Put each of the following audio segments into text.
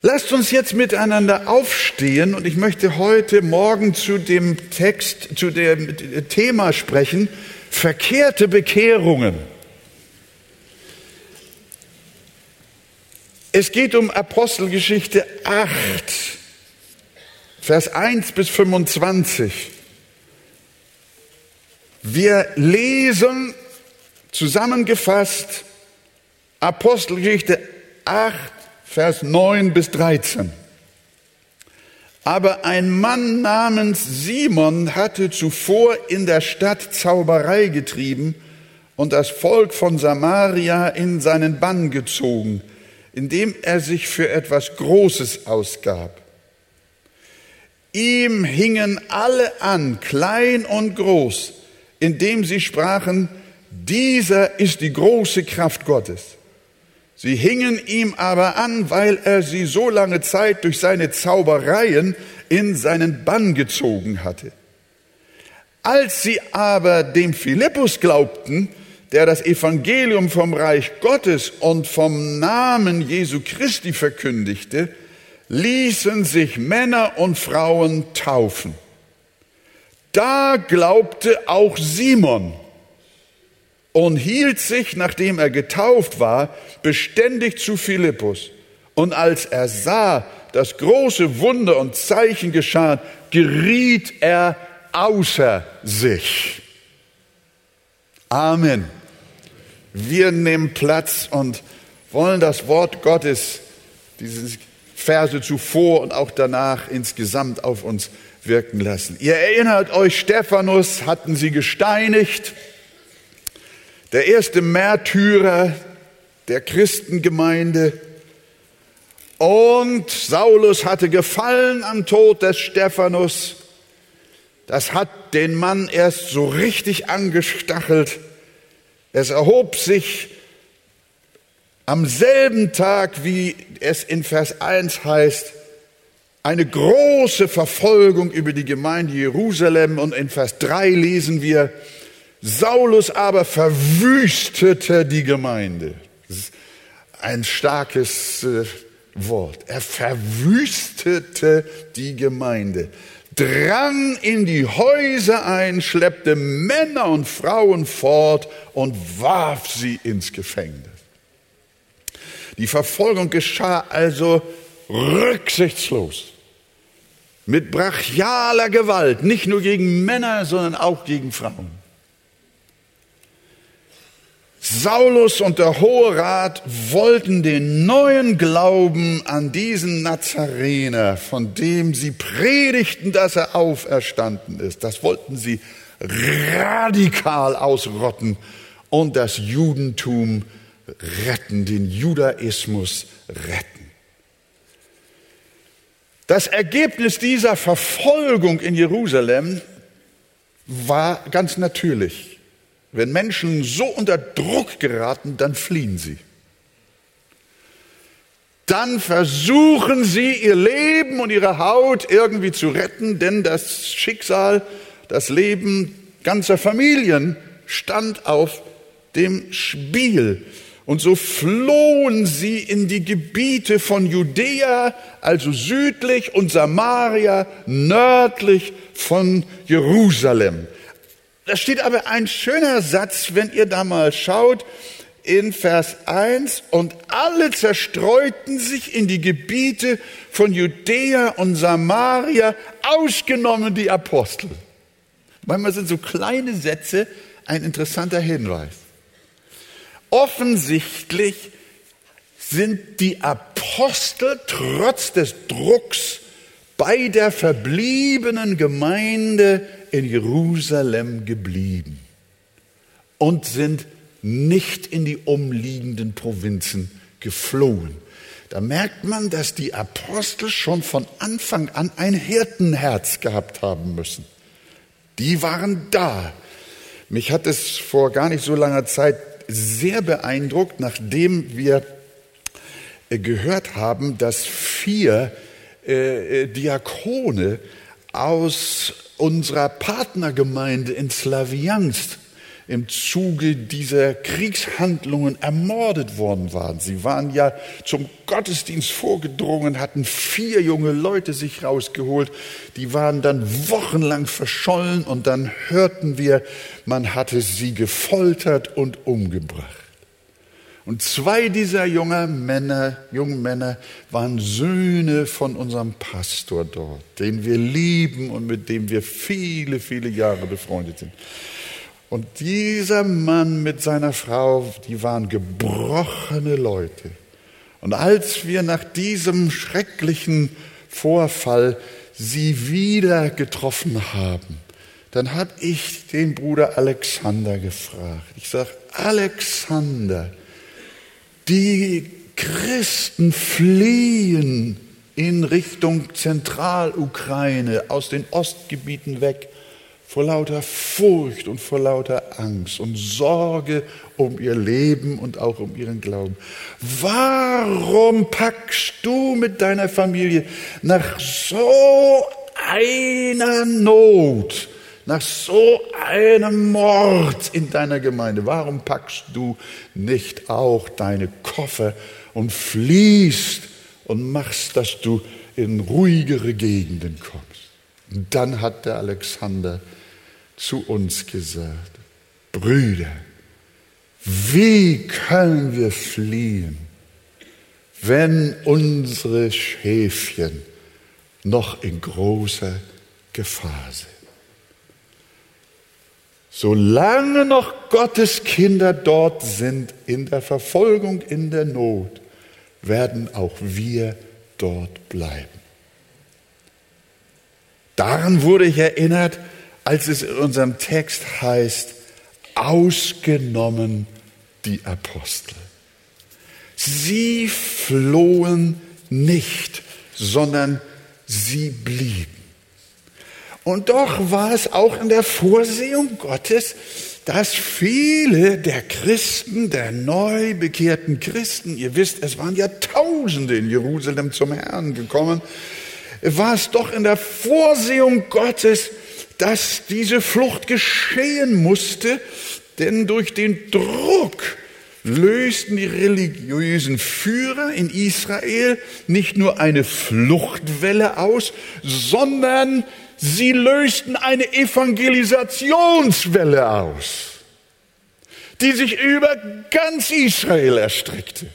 Lasst uns jetzt miteinander aufstehen und ich möchte heute Morgen zu dem Text, zu dem Thema sprechen, verkehrte Bekehrungen. Es geht um Apostelgeschichte 8, Vers 1 bis 25. Wir lesen zusammengefasst Apostelgeschichte 8, Vers 9 bis 13. Aber ein Mann namens Simon hatte zuvor in der Stadt Zauberei getrieben und das Volk von Samaria in seinen Bann gezogen, indem er sich für etwas Großes ausgab. Ihm hingen alle an, klein und groß, indem sie sprachen, dieser ist die große Kraft Gottes. Sie hingen ihm aber an, weil er sie so lange Zeit durch seine Zaubereien in seinen Bann gezogen hatte. Als sie aber dem Philippus glaubten, der das Evangelium vom Reich Gottes und vom Namen Jesu Christi verkündigte, ließen sich Männer und Frauen taufen. Da glaubte auch Simon, und hielt sich, nachdem er getauft war, beständig zu Philippus. Und als er sah, dass große Wunder und Zeichen geschahen, geriet er außer sich. Amen. Wir nehmen Platz und wollen das Wort Gottes, diese Verse zuvor und auch danach insgesamt auf uns wirken lassen. Ihr erinnert euch, Stephanus hatten sie gesteinigt der erste Märtyrer der Christengemeinde. Und Saulus hatte gefallen am Tod des Stephanus. Das hat den Mann erst so richtig angestachelt. Es erhob sich am selben Tag, wie es in Vers 1 heißt, eine große Verfolgung über die Gemeinde Jerusalem. Und in Vers 3 lesen wir, Saulus aber verwüstete die Gemeinde. Ein starkes äh, Wort. Er verwüstete die Gemeinde, drang in die Häuser ein, schleppte Männer und Frauen fort und warf sie ins Gefängnis. Die Verfolgung geschah also rücksichtslos, mit brachialer Gewalt, nicht nur gegen Männer, sondern auch gegen Frauen. Saulus und der Hohe Rat wollten den neuen Glauben an diesen Nazarener, von dem sie predigten, dass er auferstanden ist, das wollten sie radikal ausrotten und das Judentum retten, den Judaismus retten. Das Ergebnis dieser Verfolgung in Jerusalem war ganz natürlich. Wenn Menschen so unter Druck geraten, dann fliehen sie. Dann versuchen sie ihr Leben und ihre Haut irgendwie zu retten, denn das Schicksal, das Leben ganzer Familien stand auf dem Spiel. Und so flohen sie in die Gebiete von Judäa, also südlich, und Samaria, nördlich von Jerusalem. Da steht aber ein schöner Satz, wenn ihr da mal schaut, in Vers 1, und alle zerstreuten sich in die Gebiete von Judäa und Samaria, ausgenommen die Apostel. Manchmal sind so kleine Sätze ein interessanter Hinweis. Offensichtlich sind die Apostel trotz des Drucks bei der verbliebenen Gemeinde in Jerusalem geblieben und sind nicht in die umliegenden Provinzen geflohen. Da merkt man, dass die Apostel schon von Anfang an ein Hirtenherz gehabt haben müssen. Die waren da. Mich hat es vor gar nicht so langer Zeit sehr beeindruckt, nachdem wir äh, gehört haben, dass vier äh, äh Diakone aus unserer Partnergemeinde in Slawiansk im Zuge dieser Kriegshandlungen ermordet worden waren. Sie waren ja zum Gottesdienst vorgedrungen, hatten vier junge Leute sich rausgeholt, die waren dann wochenlang verschollen und dann hörten wir, man hatte sie gefoltert und umgebracht. Und zwei dieser jungen Männer, jungen Männer waren Söhne von unserem Pastor dort, den wir lieben und mit dem wir viele, viele Jahre befreundet sind. Und dieser Mann mit seiner Frau, die waren gebrochene Leute. Und als wir nach diesem schrecklichen Vorfall sie wieder getroffen haben, dann habe ich den Bruder Alexander gefragt. Ich sage, Alexander, die Christen fliehen in Richtung Zentralukraine aus den Ostgebieten weg vor lauter Furcht und vor lauter Angst und Sorge um ihr Leben und auch um ihren Glauben. Warum packst du mit deiner Familie nach so einer Not, nach so einem Mord in deiner Gemeinde, warum packst du nicht auch deine Koffer und fliehst und machst, dass du in ruhigere Gegenden kommst? Und dann hat der Alexander zu uns gesagt, Brüder, wie können wir fliehen, wenn unsere Schäfchen noch in großer Gefahr sind? Solange noch Gottes Kinder dort sind, in der Verfolgung, in der Not, werden auch wir dort bleiben. Daran wurde ich erinnert, als es in unserem Text heißt, ausgenommen die Apostel. Sie flohen nicht, sondern sie blieben. Und doch war es auch in der Vorsehung Gottes, dass viele der Christen, der neu bekehrten Christen, ihr wisst, es waren ja Tausende in Jerusalem zum Herrn gekommen, war es doch in der Vorsehung Gottes, dass diese Flucht geschehen musste, denn durch den Druck lösten die religiösen Führer in Israel nicht nur eine Fluchtwelle aus, sondern sie lösten eine Evangelisationswelle aus, die sich über ganz Israel erstreckte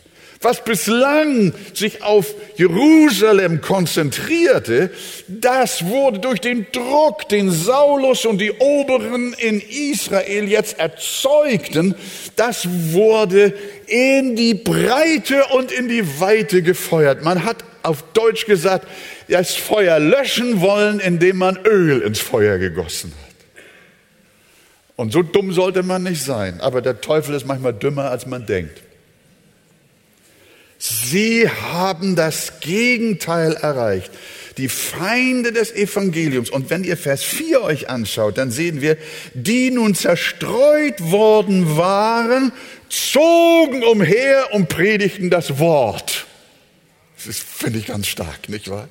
was bislang sich auf Jerusalem konzentrierte, das wurde durch den Druck, den Saulus und die Oberen in Israel jetzt erzeugten, das wurde in die Breite und in die Weite gefeuert. Man hat auf Deutsch gesagt, das Feuer löschen wollen, indem man Öl ins Feuer gegossen hat. Und so dumm sollte man nicht sein, aber der Teufel ist manchmal dümmer, als man denkt. Sie haben das Gegenteil erreicht. Die Feinde des Evangeliums. Und wenn ihr Vers 4 euch anschaut, dann sehen wir, die nun zerstreut worden waren, zogen umher und predigten das Wort. Das finde ich ganz stark, nicht wahr?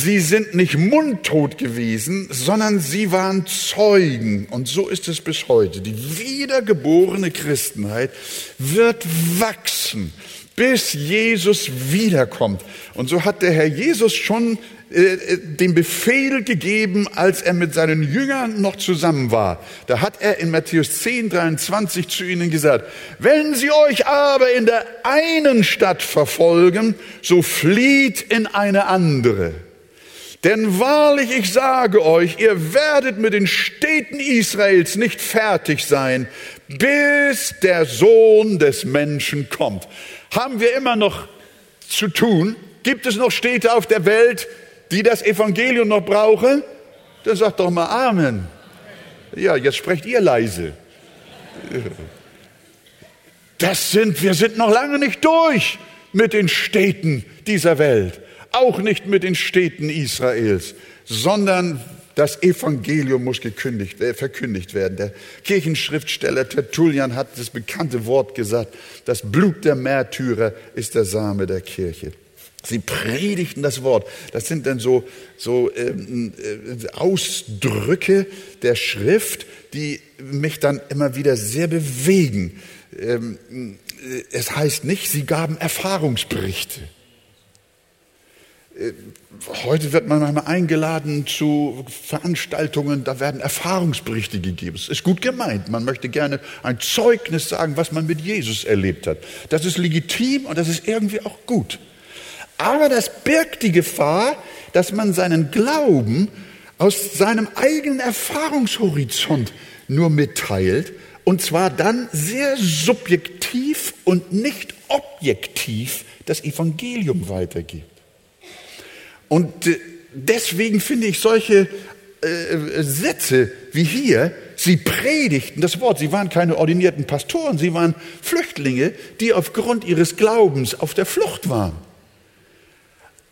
Sie sind nicht mundtot gewesen, sondern sie waren Zeugen. Und so ist es bis heute. Die wiedergeborene Christenheit wird wachsen bis Jesus wiederkommt. Und so hat der Herr Jesus schon äh, äh, den Befehl gegeben, als er mit seinen Jüngern noch zusammen war. Da hat er in Matthäus 10, 23 zu ihnen gesagt, wenn sie euch aber in der einen Stadt verfolgen, so flieht in eine andere. Denn wahrlich, ich sage euch, ihr werdet mit den Städten Israels nicht fertig sein, bis der Sohn des Menschen kommt. Haben wir immer noch zu tun? Gibt es noch Städte auf der Welt, die das Evangelium noch brauchen? Dann sagt doch mal Amen. Ja, jetzt sprecht ihr leise. Das sind, wir sind noch lange nicht durch mit den Städten dieser Welt. Auch nicht mit den Städten Israels, sondern das Evangelium muss gekündigt, äh, verkündigt werden. Der Kirchenschriftsteller Tertullian hat das bekannte Wort gesagt, das Blut der Märtyrer ist der Same der Kirche. Sie predigten das Wort. Das sind dann so, so ähm, äh, Ausdrücke der Schrift, die mich dann immer wieder sehr bewegen. Ähm, äh, es heißt nicht, sie gaben Erfahrungsberichte. Äh, heute wird man manchmal eingeladen zu Veranstaltungen, da werden Erfahrungsberichte gegeben. Es ist gut gemeint. Man möchte gerne ein Zeugnis sagen, was man mit Jesus erlebt hat. Das ist legitim und das ist irgendwie auch gut. Aber das birgt die Gefahr, dass man seinen Glauben aus seinem eigenen Erfahrungshorizont nur mitteilt und zwar dann sehr subjektiv und nicht objektiv das Evangelium weitergibt. Und äh, deswegen finde ich solche äh, Sätze wie hier, sie predigten das Wort, sie waren keine ordinierten Pastoren, sie waren Flüchtlinge, die aufgrund ihres Glaubens auf der Flucht waren.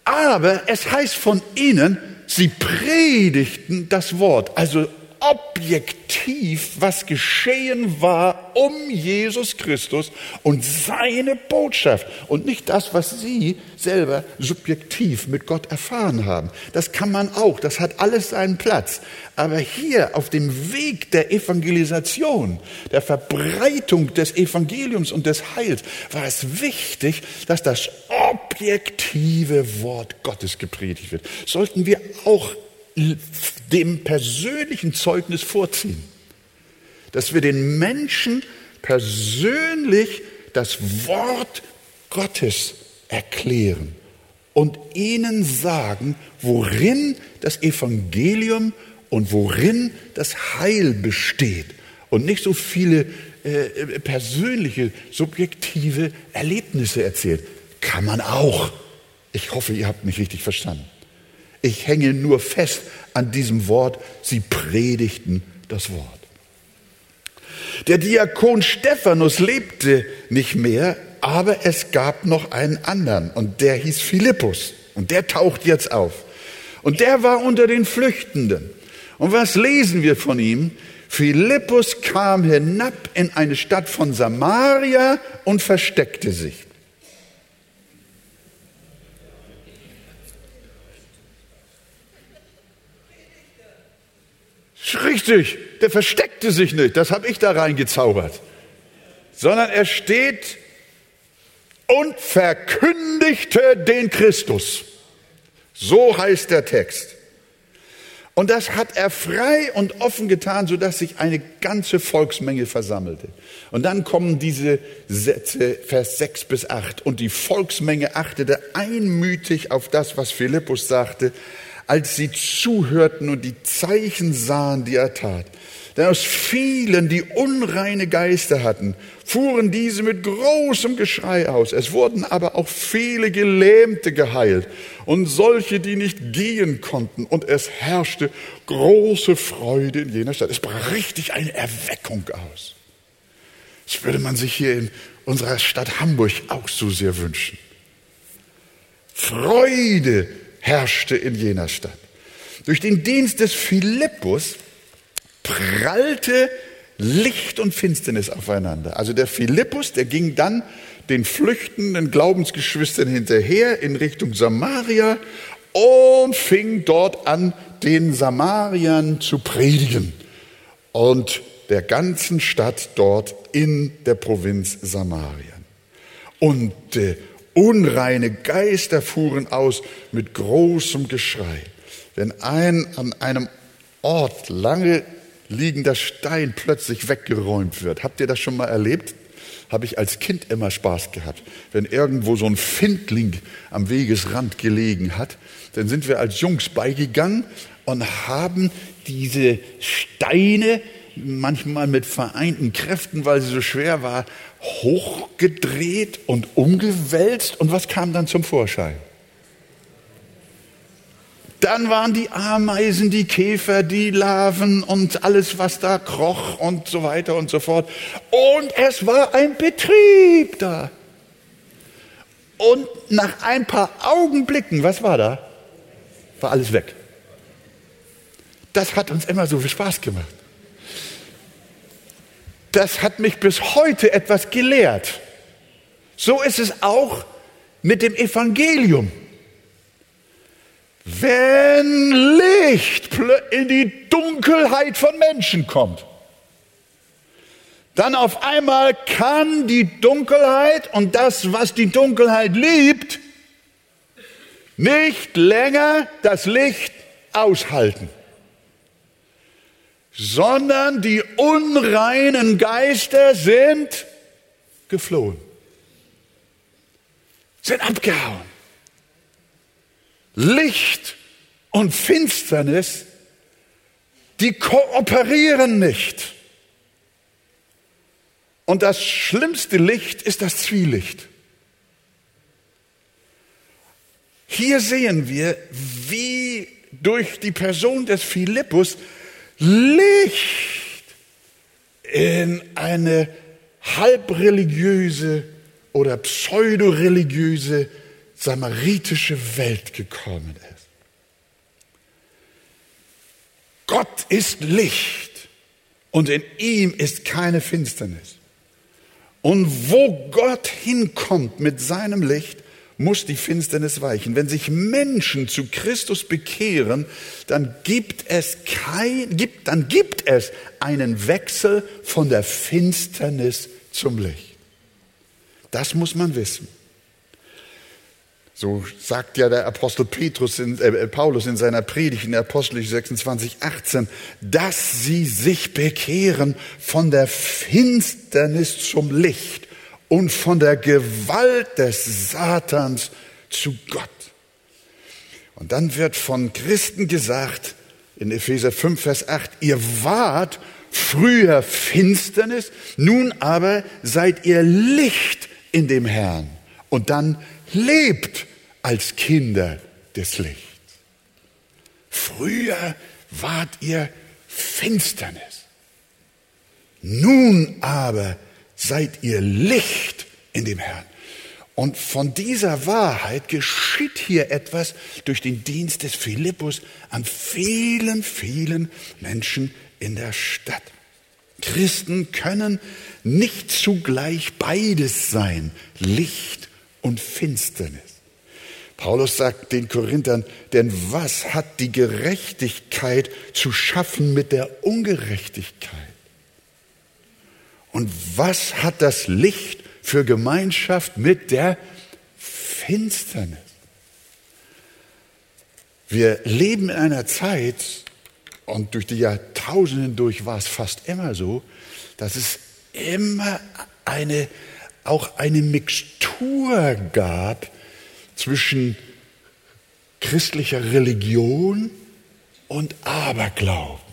Aber es heißt von ihnen, sie predigten das Wort, also objektiv, was geschehen war um Jesus Christus und seine Botschaft und nicht das, was Sie selber subjektiv mit Gott erfahren haben. Das kann man auch, das hat alles seinen Platz. Aber hier auf dem Weg der Evangelisation, der Verbreitung des Evangeliums und des Heils war es wichtig, dass das objektive Wort Gottes gepredigt wird. Sollten wir auch dem persönlichen Zeugnis vorziehen. Dass wir den Menschen persönlich das Wort Gottes erklären und ihnen sagen, worin das Evangelium und worin das Heil besteht und nicht so viele äh, persönliche, subjektive Erlebnisse erzählt. Kann man auch. Ich hoffe, ihr habt mich richtig verstanden. Ich hänge nur fest an diesem Wort. Sie predigten das Wort. Der Diakon Stephanus lebte nicht mehr, aber es gab noch einen anderen und der hieß Philippus und der taucht jetzt auf. Und der war unter den Flüchtenden. Und was lesen wir von ihm? Philippus kam hinab in eine Stadt von Samaria und versteckte sich. Richtig, der versteckte sich nicht, das habe ich da reingezaubert, sondern er steht und verkündigte den Christus. So heißt der Text. Und das hat er frei und offen getan, sodass sich eine ganze Volksmenge versammelte. Und dann kommen diese Sätze, Vers 6 bis 8. Und die Volksmenge achtete einmütig auf das, was Philippus sagte, als sie zuhörten und die Zeichen sahen, die er tat. Denn aus vielen, die unreine Geister hatten, fuhren diese mit großem Geschrei aus. Es wurden aber auch viele Gelähmte geheilt und solche, die nicht gehen konnten. Und es herrschte große Freude in jener Stadt. Es brach richtig eine Erweckung aus. Das würde man sich hier in unserer Stadt Hamburg auch so sehr wünschen. Freude herrschte in jener Stadt. Durch den Dienst des Philippus prallte Licht und Finsternis aufeinander. Also der Philippus, der ging dann den flüchtenden Glaubensgeschwistern hinterher in Richtung Samaria und fing dort an, den Samariern zu predigen und der ganzen Stadt dort in der Provinz Samarien. Und äh, Unreine Geister fuhren aus mit großem Geschrei. Wenn ein an einem Ort lange liegender Stein plötzlich weggeräumt wird. Habt ihr das schon mal erlebt? Habe ich als Kind immer Spaß gehabt. Wenn irgendwo so ein Findling am Wegesrand gelegen hat, dann sind wir als Jungs beigegangen und haben diese Steine manchmal mit vereinten Kräften, weil sie so schwer war, hochgedreht und umgewälzt. Und was kam dann zum Vorschein? Dann waren die Ameisen, die Käfer, die Larven und alles, was da kroch und so weiter und so fort. Und es war ein Betrieb da. Und nach ein paar Augenblicken, was war da? War alles weg. Das hat uns immer so viel Spaß gemacht das hat mich bis heute etwas gelehrt. So ist es auch mit dem Evangelium. Wenn Licht in die Dunkelheit von Menschen kommt, dann auf einmal kann die Dunkelheit und das, was die Dunkelheit liebt, nicht länger das Licht aushalten, sondern die unreinen Geister sind geflohen, sind abgehauen. Licht und Finsternis, die kooperieren nicht. Und das schlimmste Licht ist das Zwielicht. Hier sehen wir, wie durch die Person des Philippus Licht in eine halbreligiöse oder pseudoreligiöse samaritische Welt gekommen ist. Gott ist Licht und in ihm ist keine Finsternis. Und wo Gott hinkommt mit seinem Licht, muss die Finsternis weichen. Wenn sich Menschen zu Christus bekehren, dann gibt es kein, gibt, dann gibt es einen Wechsel von der Finsternis zum Licht. Das muss man wissen. So sagt ja der Apostel Petrus in, äh, Paulus in seiner Predigt in Apostel 26, 18, dass sie sich bekehren von der Finsternis zum Licht und von der Gewalt des Satans zu Gott. Und dann wird von Christen gesagt, in Epheser 5, Vers 8, ihr wart früher Finsternis, nun aber seid ihr Licht in dem Herrn. Und dann lebt als Kinder des Lichts. Früher wart ihr Finsternis. Nun aber seid ihr Licht in dem Herrn. Und von dieser Wahrheit geschieht hier etwas durch den Dienst des Philippus an vielen, vielen Menschen in der Stadt. Christen können nicht zugleich beides sein, Licht und Finsternis. Paulus sagt den Korinthern, denn was hat die Gerechtigkeit zu schaffen mit der Ungerechtigkeit? Und was hat das Licht für Gemeinschaft mit der Finsternis? Wir leben in einer Zeit, und durch die Jahrtausende hindurch war es fast immer so, dass es immer eine, auch eine Mixtur gab zwischen christlicher Religion und Aberglauben.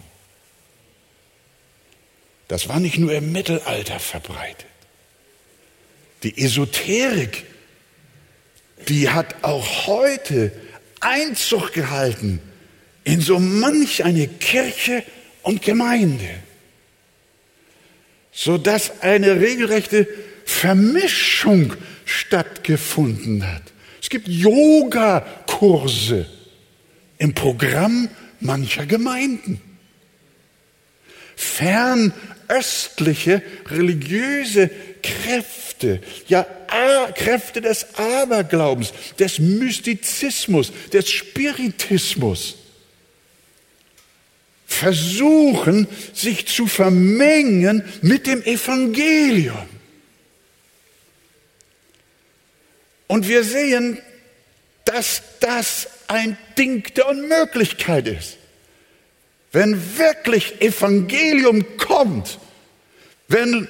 Das war nicht nur im Mittelalter verbreitet. Die Esoterik, die hat auch heute Einzug gehalten in so manch eine Kirche und Gemeinde, so dass eine regelrechte Vermischung stattgefunden hat. Es gibt Yogakurse im Programm mancher Gemeinden. Fernöstliche religiöse Kräfte, ja Kräfte des Aberglaubens, des Mystizismus, des Spiritismus versuchen, sich zu vermengen mit dem Evangelium. Und wir sehen, dass das ein Ding der Unmöglichkeit ist. Wenn wirklich Evangelium kommt, wenn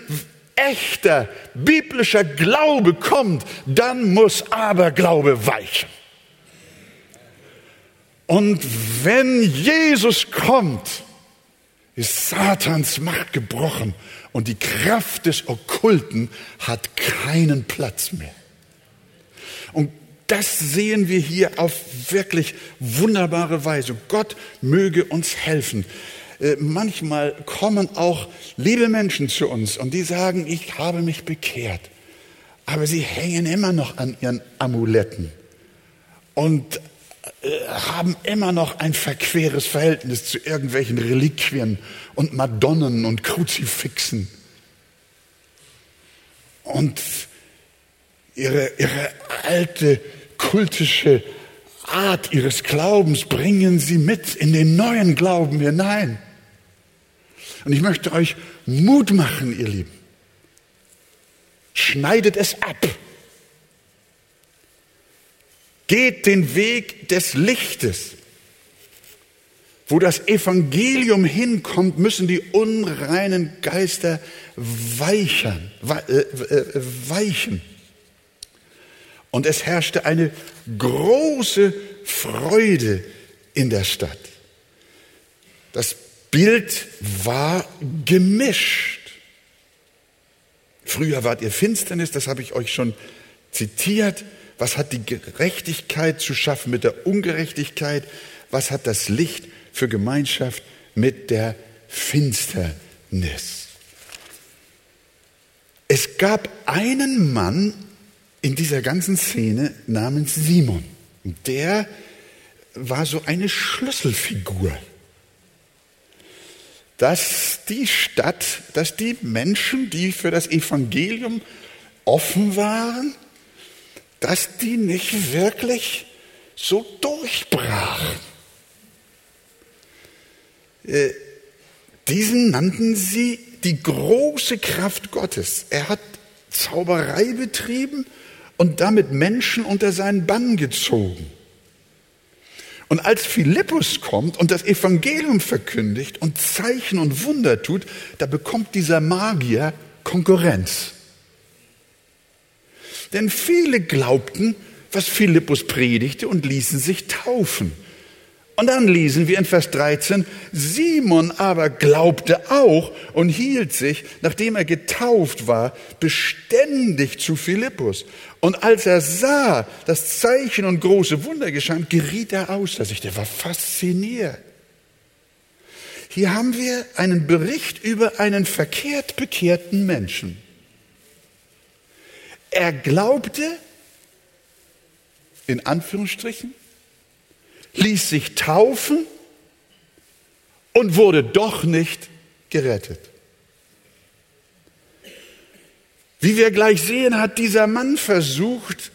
echter biblischer Glaube kommt, dann muss Aberglaube weichen. Und wenn Jesus kommt, ist Satans Macht gebrochen und die Kraft des Okkulten hat keinen Platz mehr. Und das sehen wir hier auf wirklich wunderbare Weise. Gott möge uns helfen. Äh, manchmal kommen auch liebe Menschen zu uns und die sagen, ich habe mich bekehrt. Aber sie hängen immer noch an ihren Amuletten und äh, haben immer noch ein verqueres Verhältnis zu irgendwelchen Reliquien und Madonnen und Kruzifixen. Und ihre, ihre alte kultische Art ihres Glaubens bringen sie mit in den neuen Glauben hinein. Und ich möchte euch Mut machen, ihr Lieben. Schneidet es ab. Geht den Weg des Lichtes. Wo das Evangelium hinkommt, müssen die unreinen Geister weichern, äh, äh, weichen. Und es herrschte eine große Freude in der Stadt. Das Bild war gemischt. Früher wart ihr Finsternis, das habe ich euch schon zitiert. Was hat die Gerechtigkeit zu schaffen mit der Ungerechtigkeit? Was hat das Licht für Gemeinschaft mit der Finsternis? Es gab einen Mann in dieser ganzen Szene namens Simon. Der war so eine Schlüsselfigur. Dass die Stadt, dass die Menschen, die für das Evangelium offen waren, dass die nicht wirklich so durchbrachen. Äh, diesen nannten sie die große Kraft Gottes. Er hat Zauberei betrieben und damit Menschen unter seinen Bann gezogen. Und als Philippus kommt und das Evangelium verkündigt und Zeichen und Wunder tut, da bekommt dieser Magier Konkurrenz. Denn viele glaubten, was Philippus predigte und ließen sich taufen. Und dann lesen wir in Vers 13, Simon aber glaubte auch und hielt sich, nachdem er getauft war, beständig zu Philippus. Und als er sah, dass Zeichen und große Wunder geschahen, geriet er außer sich. Der war fasziniert. Hier haben wir einen Bericht über einen verkehrt bekehrten Menschen. Er glaubte, in Anführungsstrichen, ließ sich taufen und wurde doch nicht gerettet. Wie wir gleich sehen, hat dieser Mann versucht,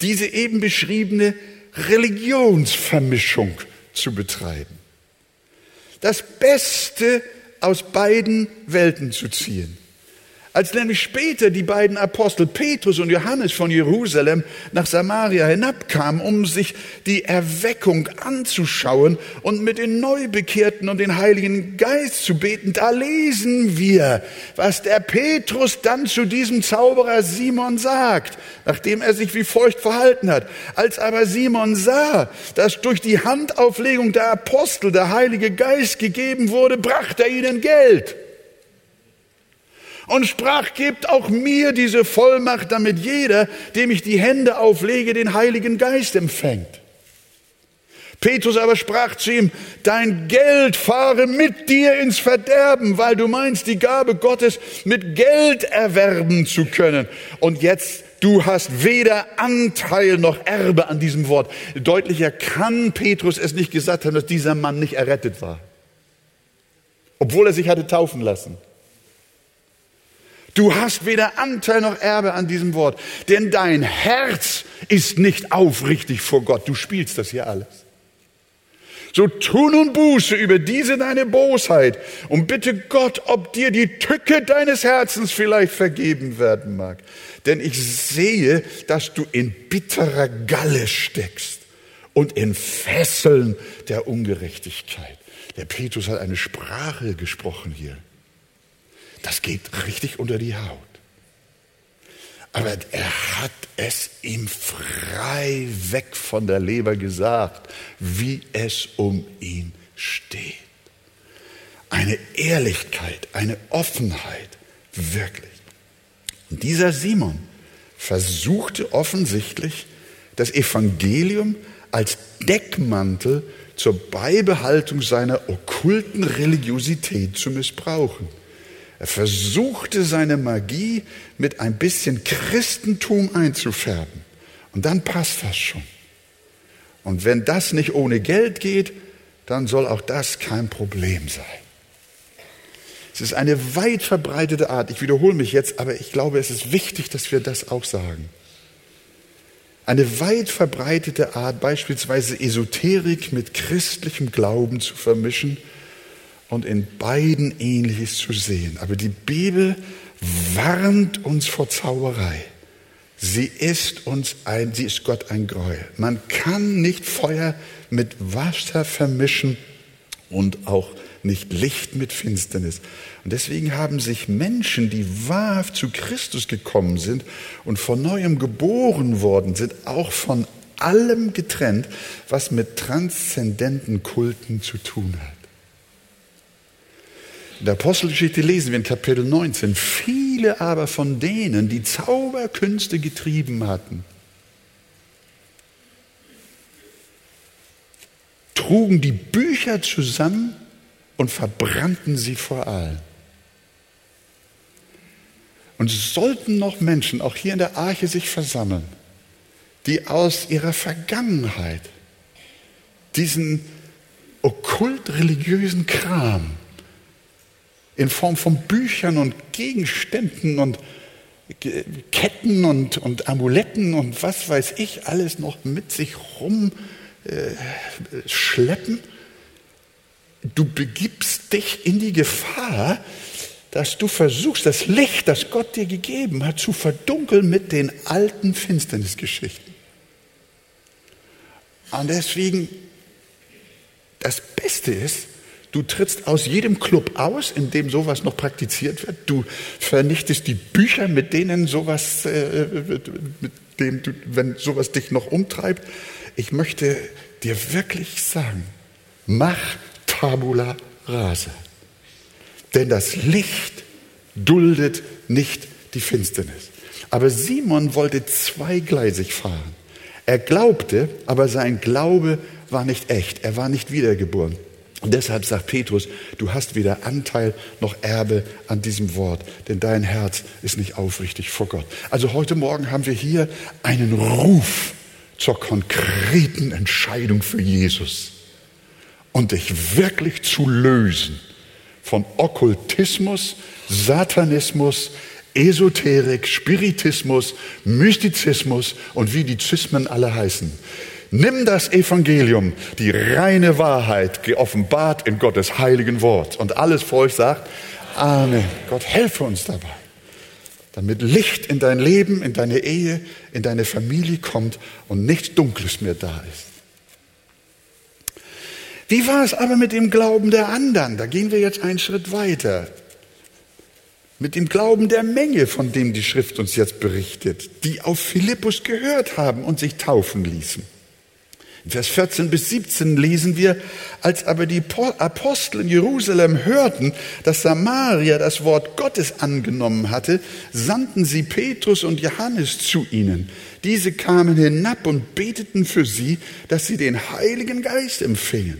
diese eben beschriebene Religionsvermischung zu betreiben. Das Beste aus beiden Welten zu ziehen. Als nämlich später die beiden Apostel Petrus und Johannes von Jerusalem nach Samaria hinabkamen, um sich die Erweckung anzuschauen und mit den Neubekehrten und den Heiligen Geist zu beten, da lesen wir, was der Petrus dann zu diesem Zauberer Simon sagt, nachdem er sich wie feucht verhalten hat. Als aber Simon sah, dass durch die Handauflegung der Apostel der Heilige Geist gegeben wurde, brachte er ihnen Geld und sprach, gebt auch mir diese Vollmacht, damit jeder, dem ich die Hände auflege, den Heiligen Geist empfängt. Petrus aber sprach zu ihm, dein Geld fahre mit dir ins Verderben, weil du meinst, die Gabe Gottes mit Geld erwerben zu können. Und jetzt, du hast weder Anteil noch Erbe an diesem Wort. Deutlicher kann Petrus es nicht gesagt haben, dass dieser Mann nicht errettet war. Obwohl er sich hatte taufen lassen. Du hast weder Anteil noch Erbe an diesem Wort, denn dein Herz ist nicht aufrichtig vor Gott. Du spielst das hier alles. So tu nun Buße über diese deine Bosheit und bitte Gott, ob dir die Tücke deines Herzens vielleicht vergeben werden mag. Denn ich sehe, dass du in bitterer Galle steckst und in Fesseln der Ungerechtigkeit. Der Petrus hat eine Sprache gesprochen hier. Das geht richtig unter die Haut. Aber er hat es ihm frei weg von der Leber gesagt, wie es um ihn steht. Eine Ehrlichkeit, eine Offenheit, wirklich. Und dieser Simon versuchte offensichtlich, das Evangelium als Deckmantel zur Beibehaltung seiner okkulten Religiosität zu missbrauchen. Er versuchte seine Magie mit ein bisschen Christentum einzufärben. Und dann passt das schon. Und wenn das nicht ohne Geld geht, dann soll auch das kein Problem sein. Es ist eine weit verbreitete Art. Ich wiederhole mich jetzt, aber ich glaube, es ist wichtig, dass wir das auch sagen. Eine weit verbreitete Art, beispielsweise Esoterik mit christlichem Glauben zu vermischen und in beiden Ähnliches zu sehen. Aber die Bibel warnt uns vor Zauberei. Sie ist uns ein, sie ist Gott ein Gräuel. Man kann nicht Feuer mit Wasser vermischen und auch nicht Licht mit Finsternis. Und deswegen haben sich Menschen, die wahrhaft zu Christus gekommen sind und von neuem geboren worden sind, auch von allem getrennt, was mit transzendenten Kulten zu tun hat. In der Apostelgeschichte lesen wir in Kapitel 19, viele aber von denen, die Zauberkünste getrieben hatten, trugen die Bücher zusammen und verbrannten sie vor allen. Und sollten noch Menschen, auch hier in der Arche, sich versammeln, die aus ihrer Vergangenheit diesen okkult-religiösen Kram in Form von Büchern und Gegenständen und Ketten und, und Amuletten und was weiß ich alles noch mit sich rumschleppen. Äh, du begibst dich in die Gefahr, dass du versuchst, das Licht, das Gott dir gegeben hat, zu verdunkeln mit den alten Finsternisgeschichten. Und deswegen, das Beste ist, Du trittst aus jedem Club aus, in dem sowas noch praktiziert wird. Du vernichtest die Bücher, mit denen sowas, äh, mit dem du, wenn sowas dich noch umtreibt. Ich möchte dir wirklich sagen, mach Tabula rasa. Denn das Licht duldet nicht die Finsternis. Aber Simon wollte zweigleisig fahren. Er glaubte, aber sein Glaube war nicht echt. Er war nicht wiedergeboren. Deshalb sagt Petrus, du hast weder Anteil noch Erbe an diesem Wort, denn dein Herz ist nicht aufrichtig vor Gott. Also heute Morgen haben wir hier einen Ruf zur konkreten Entscheidung für Jesus und dich wirklich zu lösen von Okkultismus, Satanismus, Esoterik, Spiritismus, Mystizismus und wie die Zismen alle heißen. Nimm das Evangelium, die reine Wahrheit, geoffenbart in Gottes heiligen Wort. Und alles vor euch sagt, Amen. Gott helfe uns dabei, damit Licht in dein Leben, in deine Ehe, in deine Familie kommt und nichts Dunkles mehr da ist. Wie war es aber mit dem Glauben der anderen? Da gehen wir jetzt einen Schritt weiter. Mit dem Glauben der Menge, von dem die Schrift uns jetzt berichtet, die auf Philippus gehört haben und sich taufen ließen. Vers 14 bis 17 lesen wir, als aber die Apostel in Jerusalem hörten, dass Samaria das Wort Gottes angenommen hatte, sandten sie Petrus und Johannes zu ihnen. Diese kamen hinab und beteten für sie, dass sie den Heiligen Geist empfingen.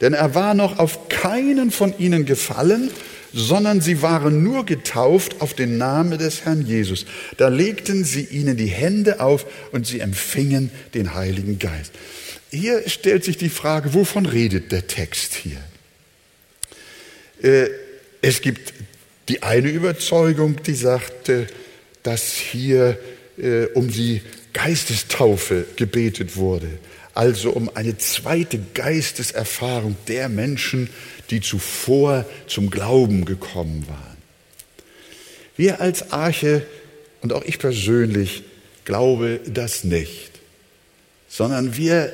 Denn er war noch auf keinen von ihnen gefallen, sondern sie waren nur getauft auf den Namen des Herrn Jesus. Da legten sie ihnen die Hände auf und sie empfingen den Heiligen Geist. Hier stellt sich die Frage, wovon redet der Text hier? Äh, es gibt die eine Überzeugung, die sagte, dass hier äh, um die Geistestaufe gebetet wurde, also um eine zweite Geisteserfahrung der Menschen, die zuvor zum Glauben gekommen waren. Wir als Arche und auch ich persönlich glaube das nicht, sondern wir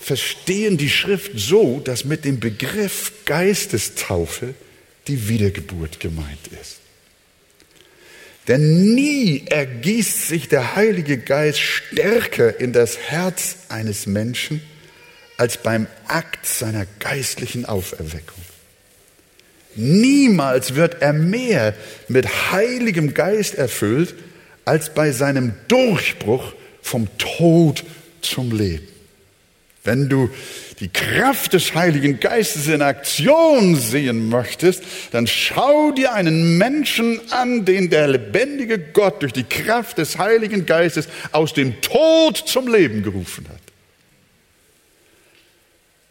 verstehen die Schrift so, dass mit dem Begriff Geistestaufe die Wiedergeburt gemeint ist. Denn nie ergießt sich der Heilige Geist stärker in das Herz eines Menschen als beim Akt seiner geistlichen Auferweckung. Niemals wird er mehr mit heiligem Geist erfüllt als bei seinem Durchbruch vom Tod zum Leben. Wenn du die Kraft des Heiligen Geistes in Aktion sehen möchtest, dann schau dir einen Menschen an, den der lebendige Gott durch die Kraft des Heiligen Geistes aus dem Tod zum Leben gerufen hat.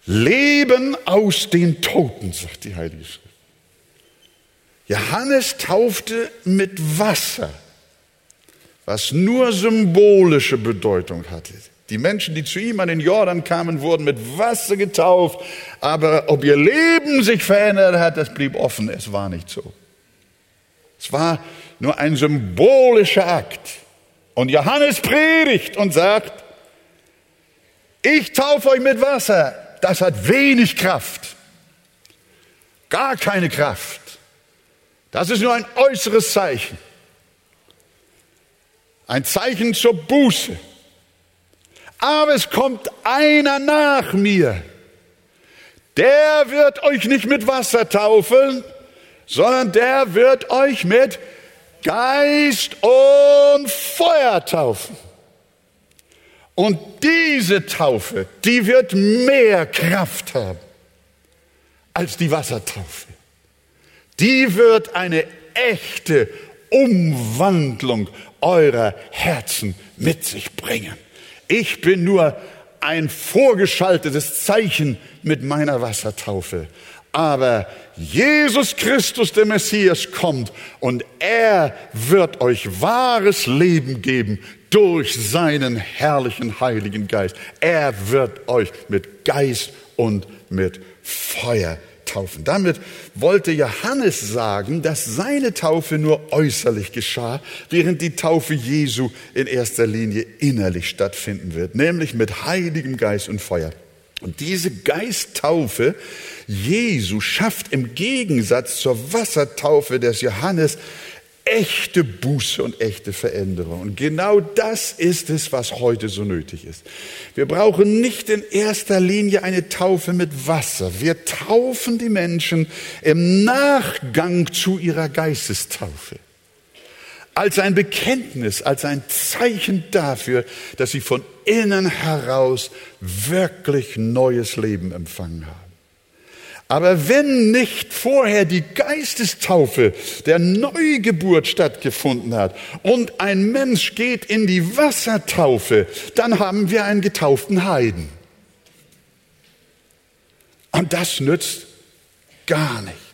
Leben aus den Toten, sagt die Heilige Schrift. Johannes taufte mit Wasser was nur symbolische Bedeutung hatte. Die Menschen, die zu ihm an den Jordan kamen, wurden mit Wasser getauft, aber ob ihr Leben sich verändert hat, das blieb offen. Es war nicht so. Es war nur ein symbolischer Akt. Und Johannes predigt und sagt, ich taufe euch mit Wasser. Das hat wenig Kraft. Gar keine Kraft. Das ist nur ein äußeres Zeichen. Ein Zeichen zur Buße. Aber es kommt einer nach mir. Der wird euch nicht mit Wasser taufen, sondern der wird euch mit Geist und Feuer taufen. Und diese Taufe, die wird mehr Kraft haben als die Wassertaufe. Die wird eine echte Umwandlung eurer Herzen mit sich bringen. Ich bin nur ein vorgeschaltetes Zeichen mit meiner Wassertaufe. Aber Jesus Christus, der Messias, kommt und er wird euch wahres Leben geben durch seinen herrlichen Heiligen Geist. Er wird euch mit Geist und mit Feuer taufen. Damit wollte Johannes sagen, dass seine Taufe nur äußerlich geschah, während die Taufe Jesu in erster Linie innerlich stattfinden wird, nämlich mit Heiligem Geist und Feuer. Und diese Geisttaufe Jesu schafft im Gegensatz zur Wassertaufe des Johannes echte Buße und echte Veränderung. Und genau das ist es, was heute so nötig ist. Wir brauchen nicht in erster Linie eine Taufe mit Wasser. Wir taufen die Menschen im Nachgang zu ihrer Geistestaufe. Als ein Bekenntnis, als ein Zeichen dafür, dass sie von innen heraus wirklich neues Leben empfangen haben. Aber wenn nicht vorher die Geistestaufe der Neugeburt stattgefunden hat und ein Mensch geht in die Wassertaufe, dann haben wir einen getauften Heiden. Und das nützt gar nichts.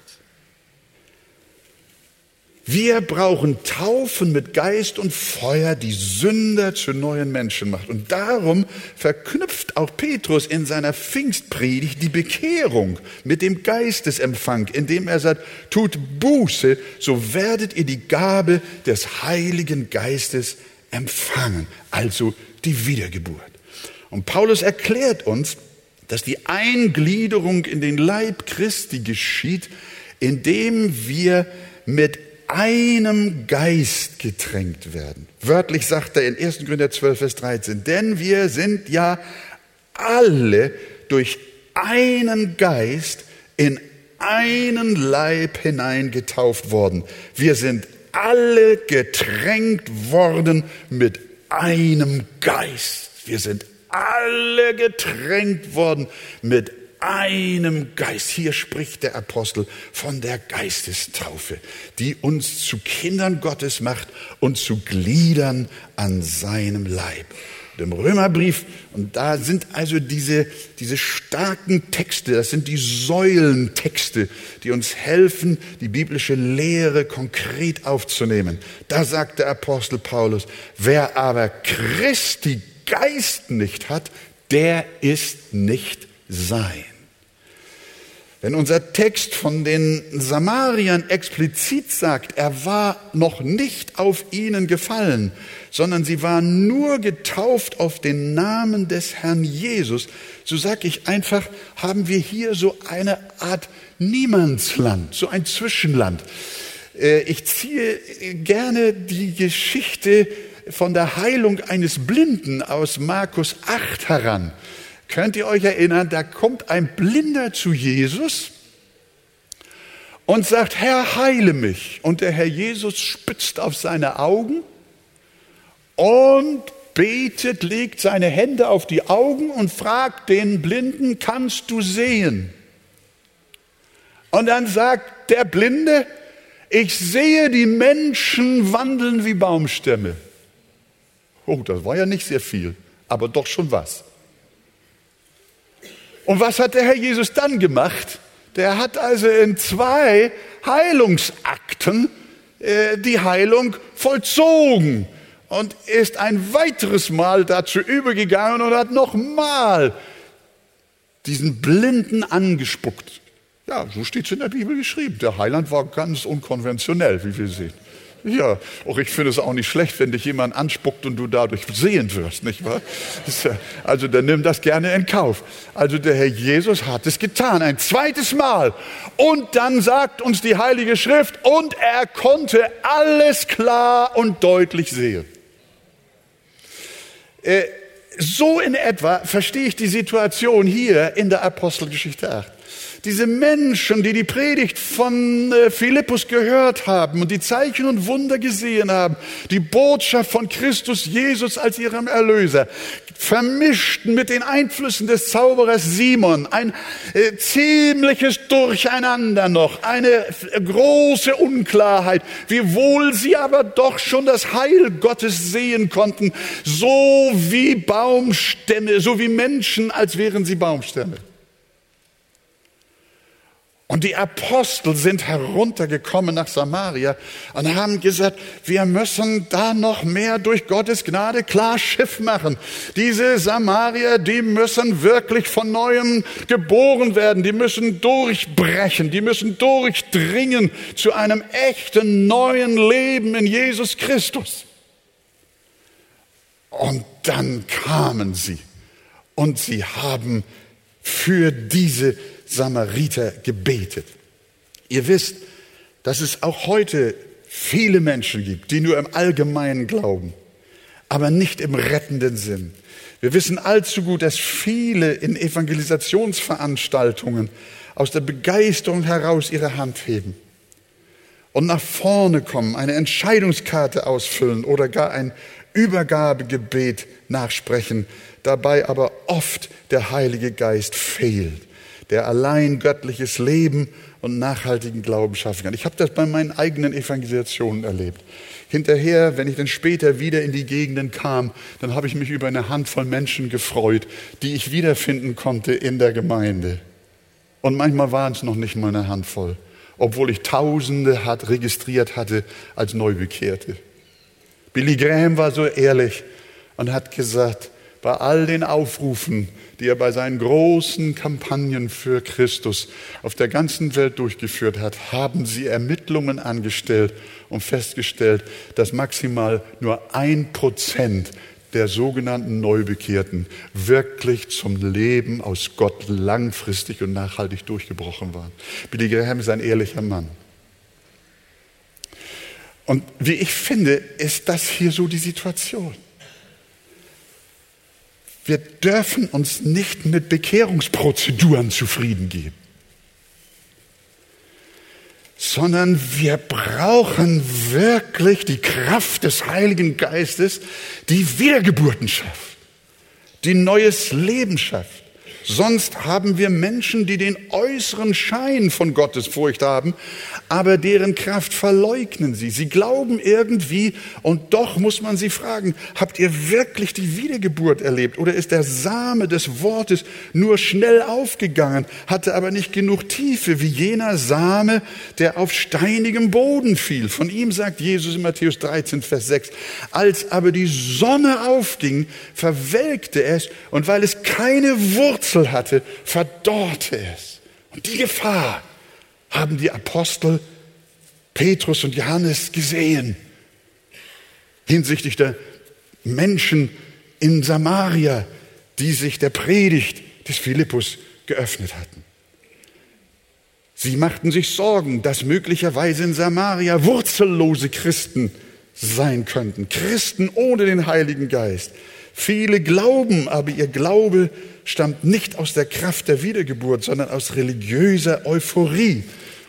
Wir brauchen Taufen mit Geist und Feuer, die Sünder zu neuen Menschen macht. Und darum verknüpft auch Petrus in seiner Pfingstpredigt die Bekehrung mit dem Geistesempfang, indem er sagt, tut Buße, so werdet ihr die Gabe des Heiligen Geistes empfangen, also die Wiedergeburt. Und Paulus erklärt uns, dass die Eingliederung in den Leib Christi geschieht, indem wir mit einem Geist getränkt werden. Wörtlich sagt er in 1. Korinther 12, Vers 13, denn wir sind ja alle durch einen Geist in einen Leib hineingetauft worden. Wir sind alle getränkt worden mit einem Geist. Wir sind alle getränkt worden mit einem Geist. Hier spricht der Apostel von der Geistestaufe, die uns zu Kindern Gottes macht und zu Gliedern an seinem Leib. Im Römerbrief, und da sind also diese, diese starken Texte, das sind die Säulentexte, die uns helfen, die biblische Lehre konkret aufzunehmen. Da sagt der Apostel Paulus, wer aber Christi Geist nicht hat, der ist nicht sein. Wenn unser Text von den Samariern explizit sagt, er war noch nicht auf ihnen gefallen, sondern sie waren nur getauft auf den Namen des Herrn Jesus, so sage ich einfach, haben wir hier so eine Art Niemandsland, so ein Zwischenland. Äh, ich ziehe gerne die Geschichte von der Heilung eines Blinden aus Markus 8 heran. Könnt ihr euch erinnern, da kommt ein Blinder zu Jesus und sagt, Herr, heile mich. Und der Herr Jesus spitzt auf seine Augen und betet, legt seine Hände auf die Augen und fragt den Blinden, kannst du sehen? Und dann sagt der Blinde, ich sehe die Menschen wandeln wie Baumstämme. Oh, das war ja nicht sehr viel, aber doch schon was. Und was hat der Herr Jesus dann gemacht? Der hat also in zwei Heilungsakten äh, die Heilung vollzogen. und ist ein weiteres Mal dazu übergegangen und hat nochmal diesen Blinden angespuckt. Ja, so steht es in der Bibel geschrieben. Der Heiland war ganz unkonventionell, wie wir sehen. Ja, auch ich finde es auch nicht schlecht, wenn dich jemand anspuckt und du dadurch sehend wirst, nicht wahr? Also dann nimm das gerne in Kauf. Also der Herr Jesus hat es getan, ein zweites Mal. Und dann sagt uns die Heilige Schrift, und er konnte alles klar und deutlich sehen. Äh, so in etwa verstehe ich die Situation hier in der Apostelgeschichte 8 diese Menschen, die die Predigt von äh, Philippus gehört haben und die Zeichen und Wunder gesehen haben, die Botschaft von Christus Jesus als ihrem Erlöser, vermischten mit den Einflüssen des Zauberers Simon, ein äh, ziemliches Durcheinander noch, eine große Unklarheit, wiewohl sie aber doch schon das Heil Gottes sehen konnten, so wie Baumstämme, so wie Menschen, als wären sie Baumstämme. Und die Apostel sind heruntergekommen nach Samaria und haben gesagt, wir müssen da noch mehr durch Gottes Gnade klar Schiff machen. Diese Samarier, die müssen wirklich von neuem geboren werden, die müssen durchbrechen, die müssen durchdringen zu einem echten neuen Leben in Jesus Christus. Und dann kamen sie und sie haben für diese Samariter gebetet. Ihr wisst, dass es auch heute viele Menschen gibt, die nur im Allgemeinen glauben, aber nicht im rettenden Sinn. Wir wissen allzu gut, dass viele in Evangelisationsveranstaltungen aus der Begeisterung heraus ihre Hand heben und nach vorne kommen, eine Entscheidungskarte ausfüllen oder gar ein Übergabegebet nachsprechen, dabei aber oft der Heilige Geist fehlt der allein göttliches Leben und nachhaltigen Glauben schaffen kann. Ich habe das bei meinen eigenen Evangelisationen erlebt. Hinterher, wenn ich dann später wieder in die Gegenden kam, dann habe ich mich über eine Handvoll Menschen gefreut, die ich wiederfinden konnte in der Gemeinde. Und manchmal waren es noch nicht mal eine Handvoll, obwohl ich Tausende hat registriert hatte als Neubekehrte. Billy Graham war so ehrlich und hat gesagt, bei all den Aufrufen, die er bei seinen großen Kampagnen für Christus auf der ganzen Welt durchgeführt hat, haben sie Ermittlungen angestellt und festgestellt, dass maximal nur ein Prozent der sogenannten Neubekehrten wirklich zum Leben aus Gott langfristig und nachhaltig durchgebrochen waren. Billy Graham ist ein ehrlicher Mann. Und wie ich finde, ist das hier so die Situation. Wir dürfen uns nicht mit Bekehrungsprozeduren zufrieden geben, sondern wir brauchen wirklich die Kraft des Heiligen Geistes, die Wiedergeburten schafft, die neues Leben schafft. Sonst haben wir Menschen, die den äußeren Schein von Gottesfurcht haben, aber deren Kraft verleugnen sie. Sie glauben irgendwie und doch muss man sie fragen, habt ihr wirklich die Wiedergeburt erlebt oder ist der Same des Wortes nur schnell aufgegangen, hatte aber nicht genug Tiefe wie jener Same, der auf steinigem Boden fiel. Von ihm sagt Jesus in Matthäus 13, Vers 6, als aber die Sonne aufging, verwelkte es und weil es keine Wurzel Wurzel hatte, verdorrte es. Und die Gefahr haben die Apostel Petrus und Johannes gesehen hinsichtlich der Menschen in Samaria, die sich der Predigt des Philippus geöffnet hatten. Sie machten sich Sorgen, dass möglicherweise in Samaria wurzellose Christen sein könnten, Christen ohne den Heiligen Geist. Viele glauben, aber ihr Glaube stammt nicht aus der Kraft der Wiedergeburt, sondern aus religiöser Euphorie.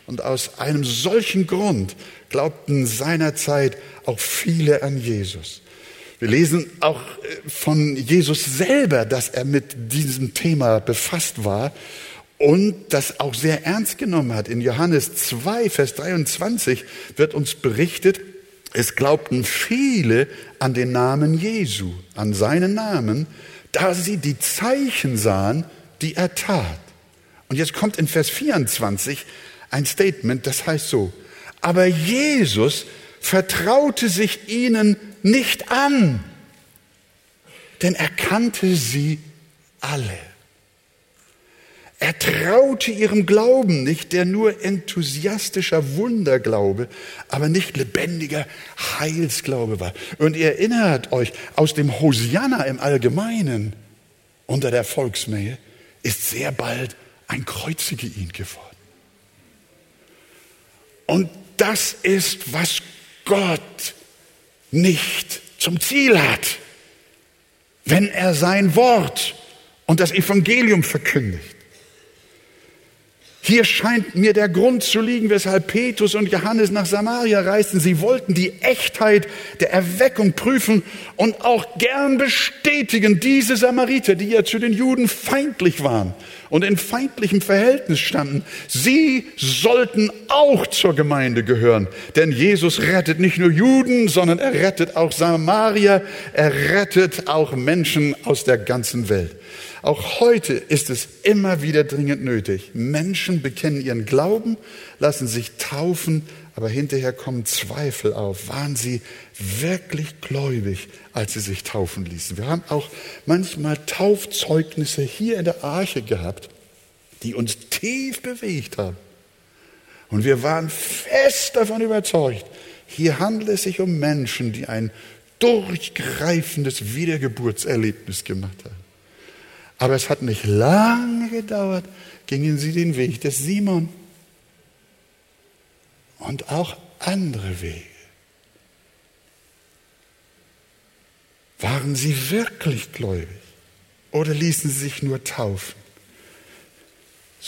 Und aus einem solchen Grund glaubten seinerzeit auch viele an Jesus. Wir lesen auch äh, von Jesus selber, dass er mit diesem Thema befasst war und das auch sehr ernst genommen hat. In Johannes 2, Vers 23 wird uns berichtet, es glaubten viele an den Namen Jesu, an seinen Namen, da sie die Zeichen sahen, die er tat. Und jetzt kommt in Vers 24 ein Statement, das heißt so, aber Jesus vertraute sich ihnen nicht an, denn er kannte sie alle. Er traute ihrem Glauben nicht, der nur enthusiastischer Wunderglaube, aber nicht lebendiger Heilsglaube war. Und ihr erinnert euch, aus dem Hosianna im Allgemeinen unter der Volksmenge ist sehr bald ein Kreuzige ihn geworden. Und das ist, was Gott nicht zum Ziel hat, wenn er sein Wort und das Evangelium verkündigt. Hier scheint mir der Grund zu liegen, weshalb Petrus und Johannes nach Samaria reisten. Sie wollten die Echtheit der Erweckung prüfen und auch gern bestätigen, diese Samariter, die ja zu den Juden feindlich waren und in feindlichem Verhältnis standen, sie sollten auch zur Gemeinde gehören. Denn Jesus rettet nicht nur Juden, sondern er rettet auch Samaria, er rettet auch Menschen aus der ganzen Welt. Auch heute ist es immer wieder dringend nötig. Menschen bekennen ihren Glauben, lassen sich taufen, aber hinterher kommen Zweifel auf. Waren sie wirklich gläubig, als sie sich taufen ließen? Wir haben auch manchmal Taufzeugnisse hier in der Arche gehabt, die uns tief bewegt haben. Und wir waren fest davon überzeugt, hier handelt es sich um Menschen, die ein durchgreifendes Wiedergeburtserlebnis gemacht haben. Aber es hat nicht lange gedauert, gingen sie den Weg des Simon und auch andere Wege. Waren sie wirklich gläubig oder ließen sie sich nur taufen?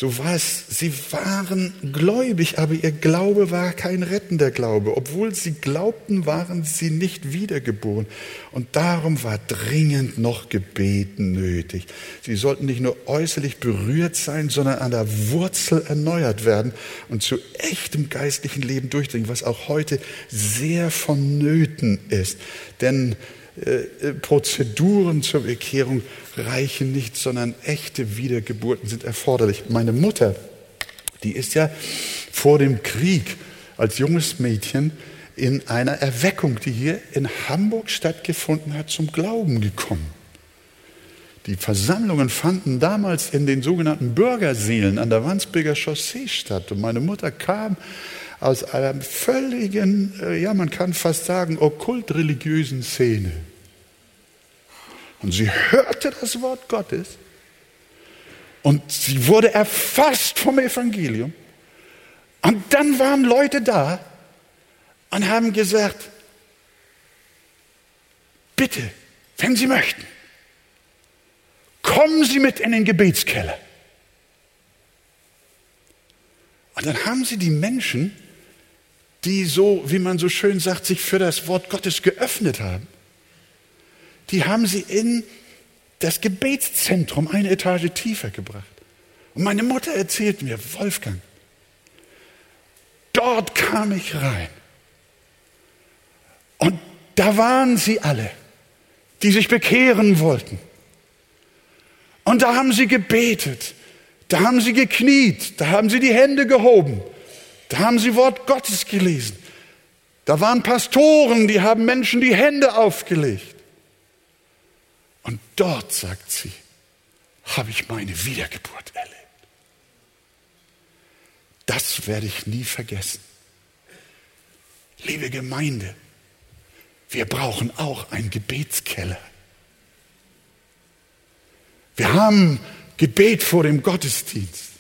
So war es, sie waren gläubig, aber ihr Glaube war kein rettender Glaube. Obwohl sie glaubten, waren sie nicht wiedergeboren. Und darum war dringend noch Gebeten nötig. Sie sollten nicht nur äußerlich berührt sein, sondern an der Wurzel erneuert werden und zu echtem geistlichen Leben durchdringen, was auch heute sehr vonnöten ist. Denn äh, äh, Prozeduren zur Bekehrung reichen nicht, sondern echte Wiedergeburten sind erforderlich. Meine Mutter, die ist ja vor dem Krieg als junges Mädchen in einer Erweckung, die hier in Hamburg stattgefunden hat, zum Glauben gekommen. Die Versammlungen fanden damals in den sogenannten Bürgerseelen an der Wandsbeker Chaussee statt. Und meine Mutter kam aus einer völligen, äh, ja, man kann fast sagen, okkult-religiösen Szene. Und sie hörte das Wort Gottes und sie wurde erfasst vom Evangelium. Und dann waren Leute da und haben gesagt, bitte, wenn Sie möchten, kommen Sie mit in den Gebetskeller. Und dann haben sie die Menschen, die so, wie man so schön sagt, sich für das Wort Gottes geöffnet haben, die haben sie in das Gebetszentrum eine Etage tiefer gebracht. Und meine Mutter erzählt mir, Wolfgang, dort kam ich rein. Und da waren sie alle, die sich bekehren wollten. Und da haben sie gebetet, da haben sie gekniet, da haben sie die Hände gehoben, da haben sie Wort Gottes gelesen. Da waren Pastoren, die haben Menschen die Hände aufgelegt. Und dort, sagt sie, habe ich meine Wiedergeburt erlebt. Das werde ich nie vergessen. Liebe Gemeinde, wir brauchen auch einen Gebetskeller. Wir haben Gebet vor dem Gottesdienst.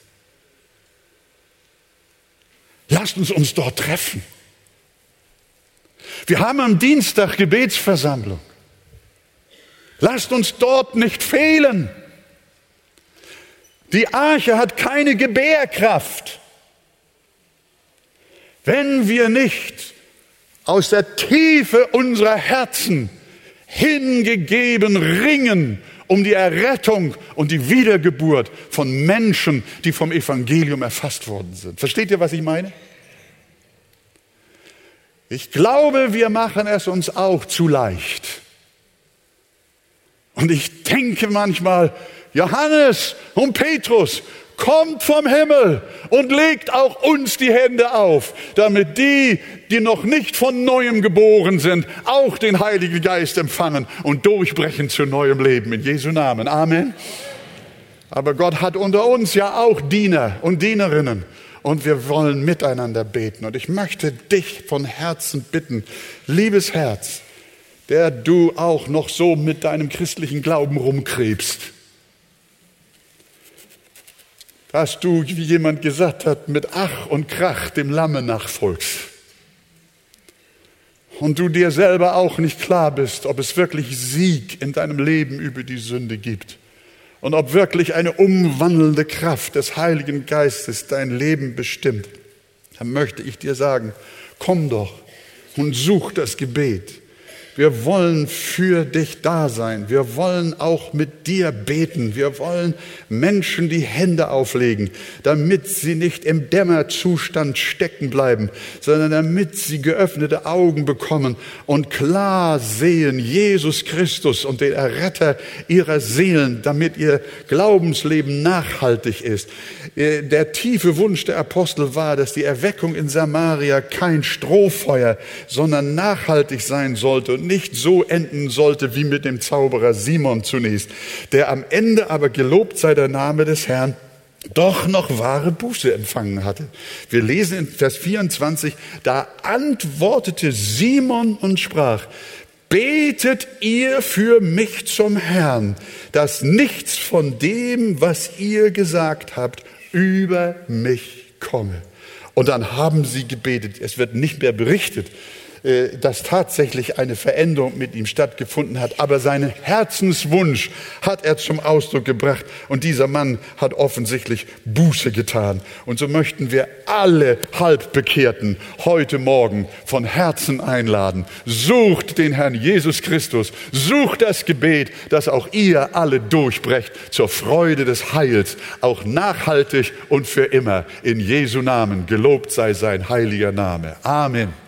Lasst uns uns dort treffen. Wir haben am Dienstag Gebetsversammlung. Lasst uns dort nicht fehlen. Die Arche hat keine Gebärkraft, wenn wir nicht aus der Tiefe unserer Herzen hingegeben ringen um die Errettung und die Wiedergeburt von Menschen, die vom Evangelium erfasst worden sind. Versteht ihr, was ich meine? Ich glaube, wir machen es uns auch zu leicht. Und ich denke manchmal, Johannes und Petrus, kommt vom Himmel und legt auch uns die Hände auf, damit die, die noch nicht von neuem geboren sind, auch den Heiligen Geist empfangen und durchbrechen zu neuem Leben. In Jesu Namen. Amen. Aber Gott hat unter uns ja auch Diener und Dienerinnen. Und wir wollen miteinander beten. Und ich möchte dich von Herzen bitten, liebes Herz, der du auch noch so mit deinem christlichen Glauben rumkrebst, dass du, wie jemand gesagt hat, mit Ach und Krach dem Lamme nachfolgst. Und du dir selber auch nicht klar bist, ob es wirklich Sieg in deinem Leben über die Sünde gibt und ob wirklich eine umwandelnde Kraft des Heiligen Geistes dein Leben bestimmt, dann möchte ich dir sagen, komm doch und such das Gebet. Wir wollen für dich da sein. Wir wollen auch mit dir beten. Wir wollen Menschen die Hände auflegen, damit sie nicht im Dämmerzustand stecken bleiben, sondern damit sie geöffnete Augen bekommen und klar sehen Jesus Christus und den Erretter ihrer Seelen, damit ihr Glaubensleben nachhaltig ist. Äh, der tiefe Wunsch der Apostel war, dass die Erweckung in Samaria kein Strohfeuer, sondern nachhaltig sein sollte und nicht so enden sollte wie mit dem Zauberer Simon zunächst, der am Ende aber gelobt sei der Name des Herrn, doch noch wahre Buße empfangen hatte. Wir lesen in Vers 24, da antwortete Simon und sprach, betet ihr für mich zum Herrn, dass nichts von dem, was ihr gesagt habt, über mich komme. Und dann haben sie gebetet. Es wird nicht mehr berichtet, dass tatsächlich eine Veränderung mit ihm stattgefunden hat. Aber seinen Herzenswunsch hat er zum Ausdruck gebracht. Und dieser Mann hat offensichtlich Buße getan. Und so möchten wir alle Halbbekehrten heute Morgen von Herzen einladen. Sucht den Herrn Jesus Christus. Sucht das Gebet, dass auch ihr alle durchbrecht zur Freude des Heils, auch nachhaltig und für immer. In Jesu Namen gelobt sei sein heiliger Name. Amen.